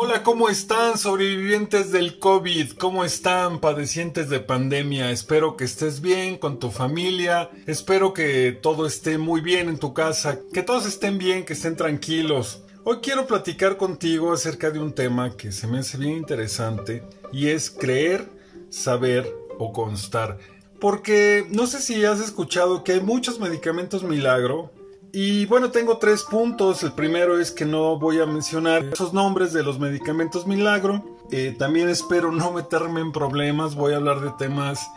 Hola, ¿cómo están sobrevivientes del COVID? ¿Cómo están padecientes de pandemia? Espero que estés bien con tu familia, espero que todo esté muy bien en tu casa, que todos estén bien, que estén tranquilos. Hoy quiero platicar contigo acerca de un tema que se me hace bien interesante y es creer, saber o constar. Porque no sé si has escuchado que hay muchos medicamentos milagro y bueno, tengo tres puntos. El primero es que no voy a mencionar esos nombres de los medicamentos milagro. Eh, también espero no meterme en problemas. Voy a hablar de temas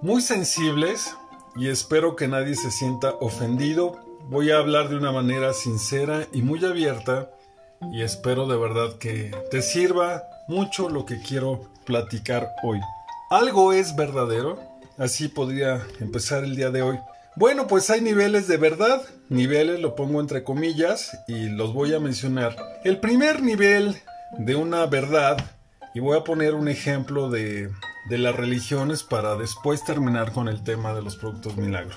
muy sensibles y espero que nadie se sienta ofendido. Voy a hablar de una manera sincera y muy abierta y espero de verdad que te sirva mucho lo que quiero platicar hoy. Algo es verdadero, así podría empezar el día de hoy. Bueno, pues hay niveles de verdad, niveles lo pongo entre comillas y los voy a mencionar. El primer nivel de una verdad, y voy a poner un ejemplo de, de las religiones para después terminar con el tema de los productos milagro.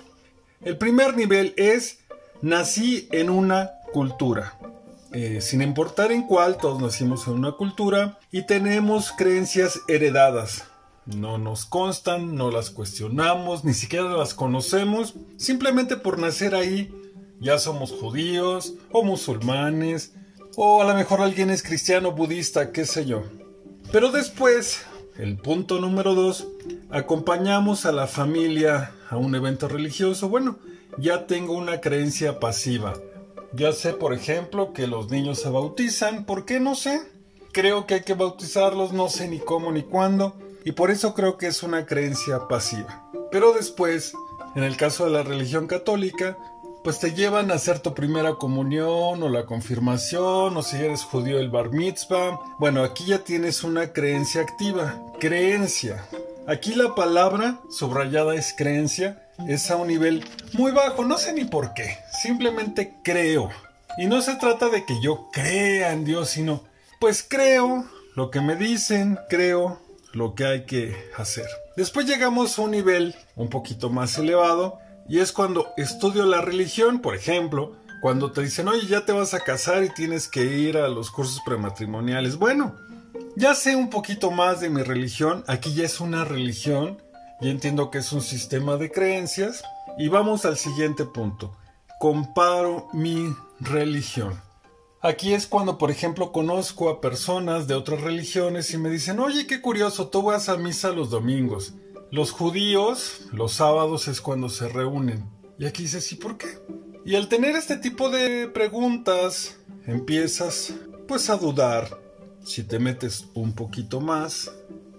El primer nivel es nací en una cultura. Eh, sin importar en cuál, todos nacimos en una cultura y tenemos creencias heredadas. No nos constan, no las cuestionamos, ni siquiera las conocemos. Simplemente por nacer ahí ya somos judíos o musulmanes o a lo mejor alguien es cristiano, budista, qué sé yo. Pero después, el punto número dos, acompañamos a la familia a un evento religioso. Bueno, ya tengo una creencia pasiva. Ya sé, por ejemplo, que los niños se bautizan. ¿Por qué? No sé. Creo que hay que bautizarlos, no sé ni cómo ni cuándo y por eso creo que es una creencia pasiva. Pero después, en el caso de la religión católica, pues te llevan a hacer tu primera comunión o la confirmación o si eres judío el bar mitzvah. Bueno, aquí ya tienes una creencia activa, creencia. Aquí la palabra subrayada es creencia, es a un nivel muy bajo, no sé ni por qué, simplemente creo. Y no se trata de que yo crea en Dios, sino pues creo lo que me dicen, creo lo que hay que hacer. Después llegamos a un nivel un poquito más elevado y es cuando estudio la religión, por ejemplo, cuando te dicen, oye, ya te vas a casar y tienes que ir a los cursos prematrimoniales. Bueno, ya sé un poquito más de mi religión, aquí ya es una religión, ya entiendo que es un sistema de creencias y vamos al siguiente punto. Comparo mi religión. Aquí es cuando, por ejemplo, conozco a personas de otras religiones y me dicen, oye, qué curioso, tú vas a misa los domingos. Los judíos, los sábados es cuando se reúnen. Y aquí dices, ¿y por qué? Y al tener este tipo de preguntas, empiezas pues a dudar. Si te metes un poquito más,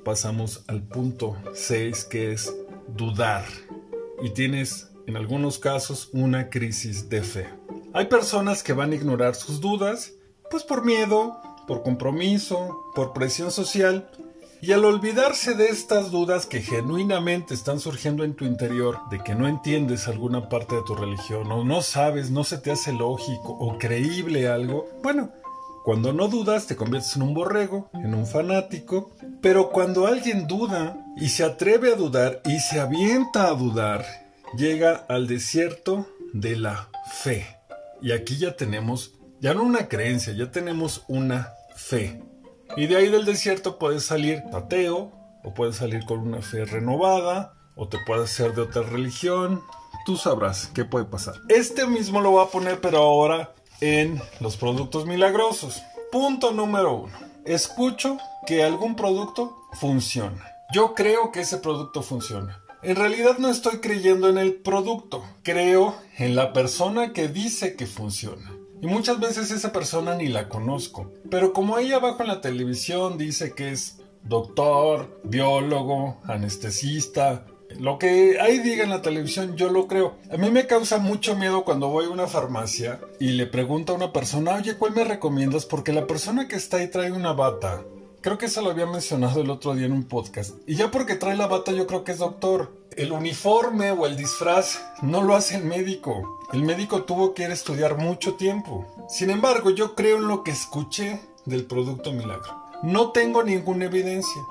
pasamos al punto 6 que es dudar. Y tienes en algunos casos una crisis de fe. Hay personas que van a ignorar sus dudas, pues por miedo, por compromiso, por presión social, y al olvidarse de estas dudas que genuinamente están surgiendo en tu interior, de que no entiendes alguna parte de tu religión, o no sabes, no se te hace lógico o creíble algo, bueno, cuando no dudas te conviertes en un borrego, en un fanático, pero cuando alguien duda y se atreve a dudar y se avienta a dudar, llega al desierto de la fe. Y aquí ya tenemos, ya no una creencia, ya tenemos una fe. Y de ahí del desierto puedes salir ateo, o puedes salir con una fe renovada, o te puedes ser de otra religión. Tú sabrás qué puede pasar. Este mismo lo voy a poner, pero ahora en los productos milagrosos. Punto número uno. Escucho que algún producto funciona. Yo creo que ese producto funciona. En realidad no estoy creyendo en el producto, creo en la persona que dice que funciona. Y muchas veces esa persona ni la conozco. Pero como ahí abajo en la televisión dice que es doctor, biólogo, anestesista, lo que ahí diga en la televisión yo lo creo. A mí me causa mucho miedo cuando voy a una farmacia y le pregunto a una persona, oye, ¿cuál me recomiendas? Porque la persona que está ahí trae una bata Creo que eso lo había mencionado el otro día en un podcast. Y ya porque trae la bata yo creo que es doctor. El uniforme o el disfraz no lo hace el médico. El médico tuvo que ir a estudiar mucho tiempo. Sin embargo, yo creo en lo que escuché del producto milagro. No tengo ninguna evidencia.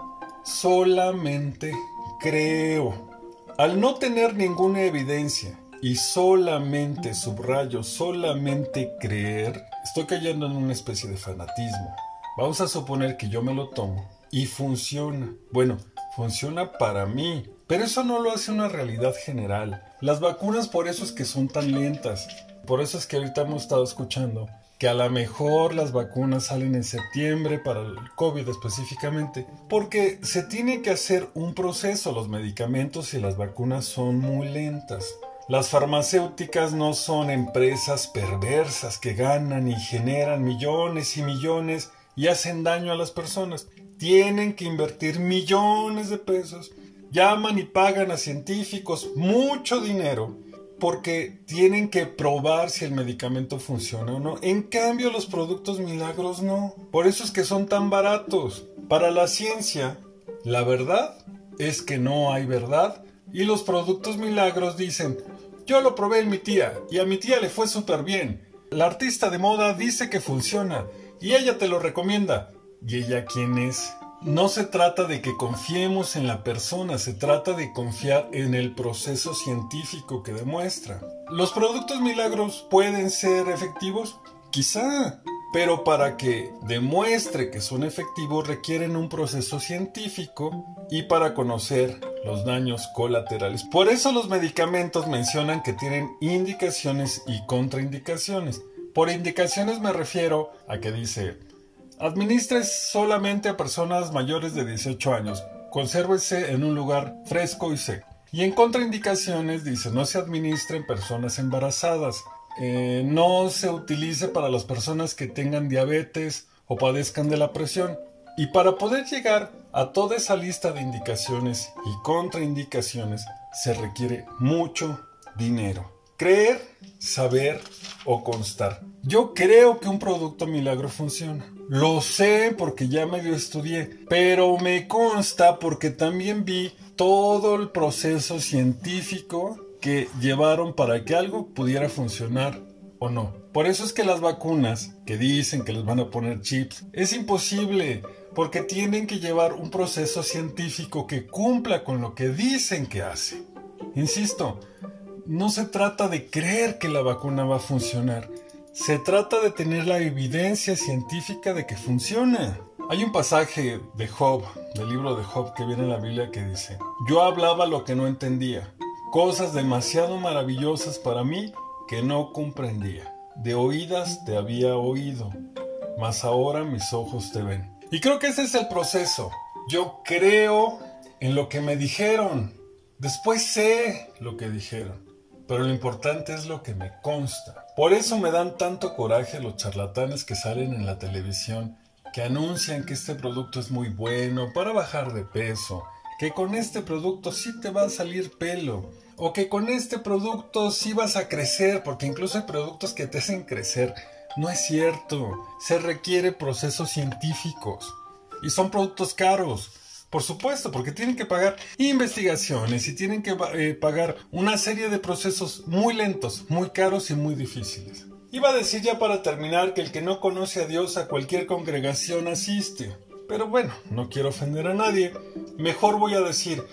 Solamente creo. Al no tener ninguna evidencia y solamente subrayo, solamente creer, estoy cayendo en una especie de fanatismo Vamos a suponer que yo me lo tomo y funciona. Bueno, funciona para mí, pero eso no lo hace una realidad general. Las vacunas por eso es que son tan lentas. Por eso es que ahorita hemos estado escuchando que a lo mejor las vacunas salen en septiembre para el COVID específicamente, porque se tiene que hacer un proceso, los medicamentos y las vacunas son muy lentas. Las farmacéuticas no son empresas perversas que ganan y generan millones y millones y hacen daño a las personas. Tienen que invertir millones de pesos, llaman y pagan a científicos mucho dinero porque tienen que probar si el medicamento funciona o no. En cambio, los productos milagros no. Por eso es que son tan baratos. Para la ciencia, la verdad es que no hay verdad y los productos milagros dicen, yo lo probé en mi tía y a mi tía le fue súper bien. La artista de moda dice que funciona y ella te lo recomienda. ¿Y ella quién es? No se trata de que confiemos en la persona, se trata de confiar en el proceso científico que demuestra. ¿Los productos milagros pueden ser efectivos? Quizá, pero para que demuestre que son efectivos requieren un proceso científico y para conocer los daños colaterales. Por eso los medicamentos mencionan que tienen indicaciones y contraindicaciones. Por indicaciones me refiero a que dice Administre solamente a personas mayores de 18 años. Consérvese en un lugar fresco y seco. Y en contraindicaciones dice no se administre en personas embarazadas. Eh, no se utilice para las personas que tengan diabetes o padezcan de la presión. Y para poder llegar a toda esa lista de indicaciones y contraindicaciones se requiere mucho dinero. Creer, saber o constar. Yo creo que un producto milagro funciona. Lo sé porque ya medio estudié, pero me consta porque también vi todo el proceso científico que llevaron para que algo pudiera funcionar o no. Por eso es que las vacunas que dicen que les van a poner chips es imposible porque tienen que llevar un proceso científico que cumpla con lo que dicen que hace. Insisto, no se trata de creer que la vacuna va a funcionar, se trata de tener la evidencia científica de que funciona. Hay un pasaje de Job, del libro de Job que viene en la Biblia que dice, yo hablaba lo que no entendía, cosas demasiado maravillosas para mí que no comprendía. De oídas te había oído, mas ahora mis ojos te ven. Y creo que ese es el proceso. Yo creo en lo que me dijeron. Después sé lo que dijeron pero lo importante es lo que me consta. Por eso me dan tanto coraje los charlatanes que salen en la televisión, que anuncian que este producto es muy bueno para bajar de peso, que con este producto sí te va a salir pelo, o que con este producto sí vas a crecer, porque incluso hay productos que te hacen crecer. No es cierto, se requiere procesos científicos y son productos caros. Por supuesto, porque tienen que pagar investigaciones y tienen que eh, pagar una serie de procesos muy lentos, muy caros y muy difíciles. Iba a decir ya para terminar que el que no conoce a Dios a cualquier congregación asiste. Pero bueno, no quiero ofender a nadie. Mejor voy a decir,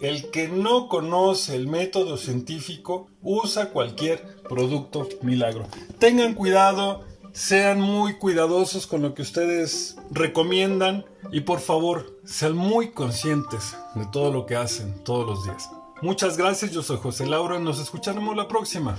el que no conoce el método científico usa cualquier producto milagro. Tengan cuidado, sean muy cuidadosos con lo que ustedes recomiendan y por favor sean muy conscientes de todo lo que hacen todos los días. Muchas gracias, yo soy José Laura nos escucharemos la próxima.